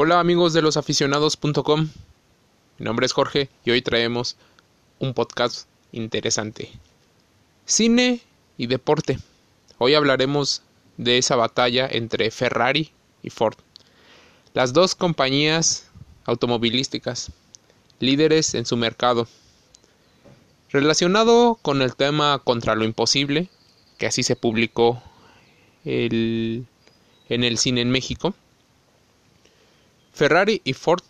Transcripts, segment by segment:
Hola amigos de losaficionados.com. Mi nombre es Jorge y hoy traemos un podcast interesante. Cine y deporte. Hoy hablaremos de esa batalla entre Ferrari y Ford. Las dos compañías automovilísticas, líderes en su mercado. Relacionado con el tema contra lo imposible, que así se publicó el, en el cine en México, Ferrari y Ford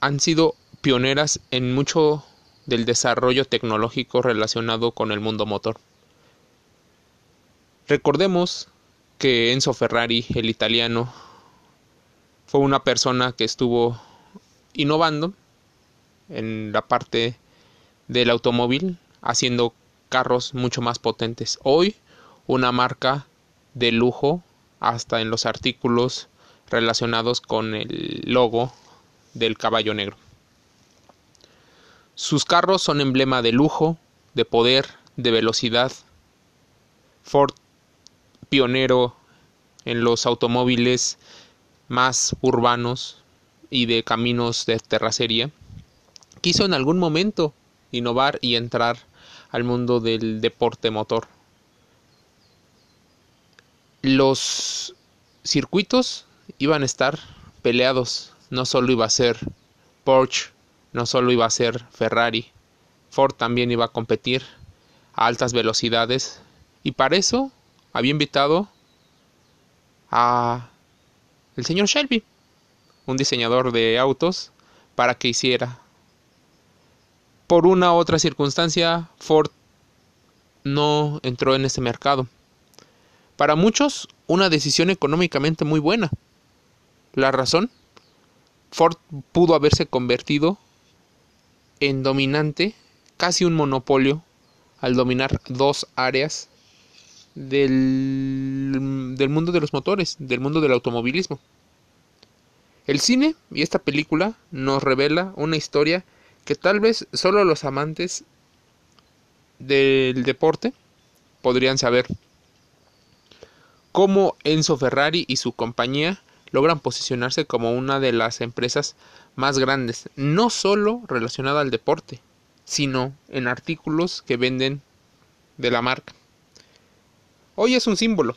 han sido pioneras en mucho del desarrollo tecnológico relacionado con el mundo motor. Recordemos que Enzo Ferrari, el italiano, fue una persona que estuvo innovando en la parte del automóvil, haciendo carros mucho más potentes. Hoy, una marca de lujo, hasta en los artículos relacionados con el logo del caballo negro. Sus carros son emblema de lujo, de poder, de velocidad. Ford, pionero en los automóviles más urbanos y de caminos de terracería, quiso en algún momento innovar y entrar al mundo del deporte motor. Los circuitos iban a estar peleados. No solo iba a ser Porsche, no solo iba a ser Ferrari, Ford también iba a competir a altas velocidades. Y para eso había invitado a el señor Shelby, un diseñador de autos, para que hiciera. Por una u otra circunstancia, Ford no entró en ese mercado. Para muchos, una decisión económicamente muy buena. La razón, Ford pudo haberse convertido en dominante, casi un monopolio, al dominar dos áreas del, mundo de los motores, del mundo del automovilismo. El cine y esta película nos revela una historia que tal vez solo los amantes del deporte podrían saber. Cómo Enzo Ferrari y su compañía logran posicionarse como una de las empresas más grandes, no solo relacionada al deporte, sino en artículos que venden de la marca. Hoy es un símbolo,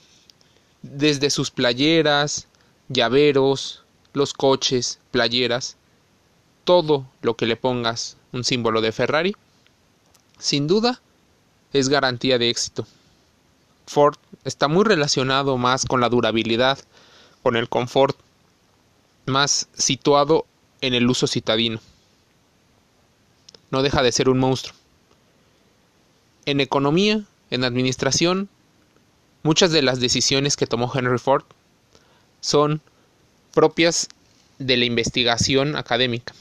desde sus playeras, llaveros, los coches, playeras, todo lo que le pongas un símbolo de Ferrari, sin duda es garantía de éxito. Ford está muy relacionado más con la durabilidad, con el confort más situado en el uso citadino. No deja de ser un monstruo. En economía, en administración, muchas de las decisiones que tomó Henry Ford son propias de la investigación académica.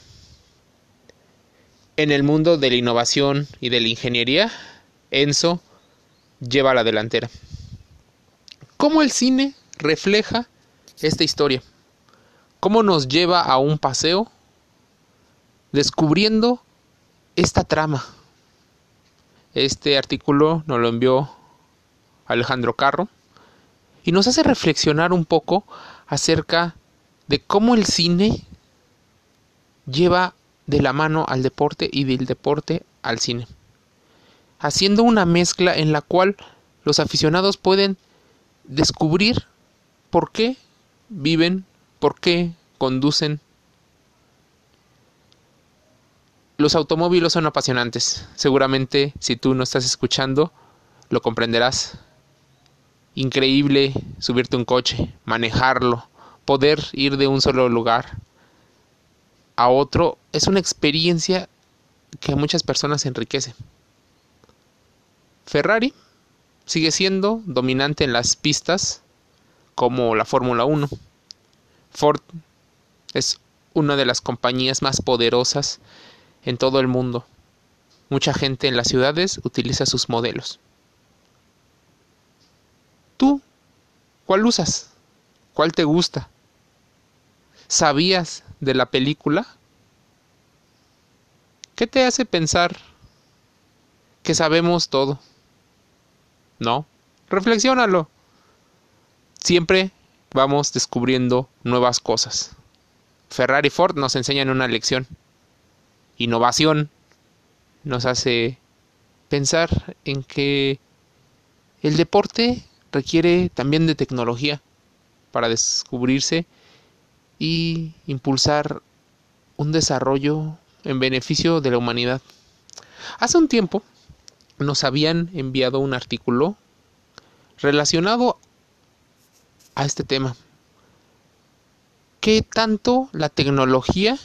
En el mundo de la innovación y de la ingeniería, Enzo lleva la delantera. ¿Cómo el cine refleja esta historia. ¿Cómo nos lleva a un paseo descubriendo esta trama? Este artículo nos lo envió Alejandro Carro y nos hace reflexionar un poco acerca de cómo el cine lleva de la mano al deporte y del deporte al cine, haciendo una mezcla en la cual los aficionados pueden descubrir por qué viven, por qué conducen. Los automóviles son apasionantes. Seguramente si tú no estás escuchando, lo comprenderás. Increíble subirte un coche, manejarlo, poder ir de un solo lugar a otro. Es una experiencia que a muchas personas enriquece. Ferrari sigue siendo dominante en las pistas como la Fórmula 1. Ford es una de las compañías más poderosas en todo el mundo. Mucha gente en las ciudades utiliza sus modelos. ¿Tú cuál usas? ¿Cuál te gusta? ¿Sabías de la película? ¿Qué te hace pensar que sabemos todo? No, reflexiónalo siempre vamos descubriendo nuevas cosas. Ferrari y Ford nos enseñan una lección. Innovación nos hace pensar en que el deporte requiere también de tecnología para descubrirse y impulsar un desarrollo en beneficio de la humanidad. Hace un tiempo nos habían enviado un artículo relacionado a este tema. ¿Qué tanto la tecnología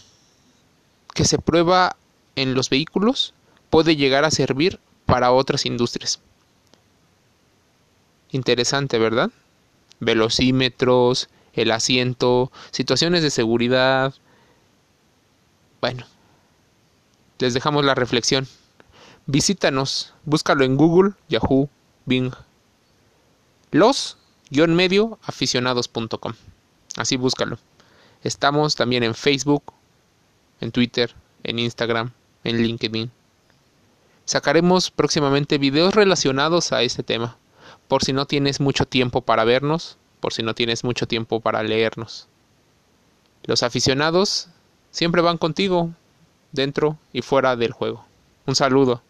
que se prueba en los vehículos puede llegar a servir para otras industrias? Interesante, ¿verdad? Velocímetros, el asiento, situaciones de seguridad. Bueno, les dejamos la reflexión. Visítanos, búscalo en Google, Yahoo, Bing. Los-medio aficionados.com. Así búscalo. Estamos también en Facebook, en Twitter, en Instagram, en LinkedIn. Sacaremos próximamente videos relacionados a este tema, por si no tienes mucho tiempo para vernos, por si no tienes mucho tiempo para leernos. Los aficionados siempre van contigo, dentro y fuera del juego. Un saludo.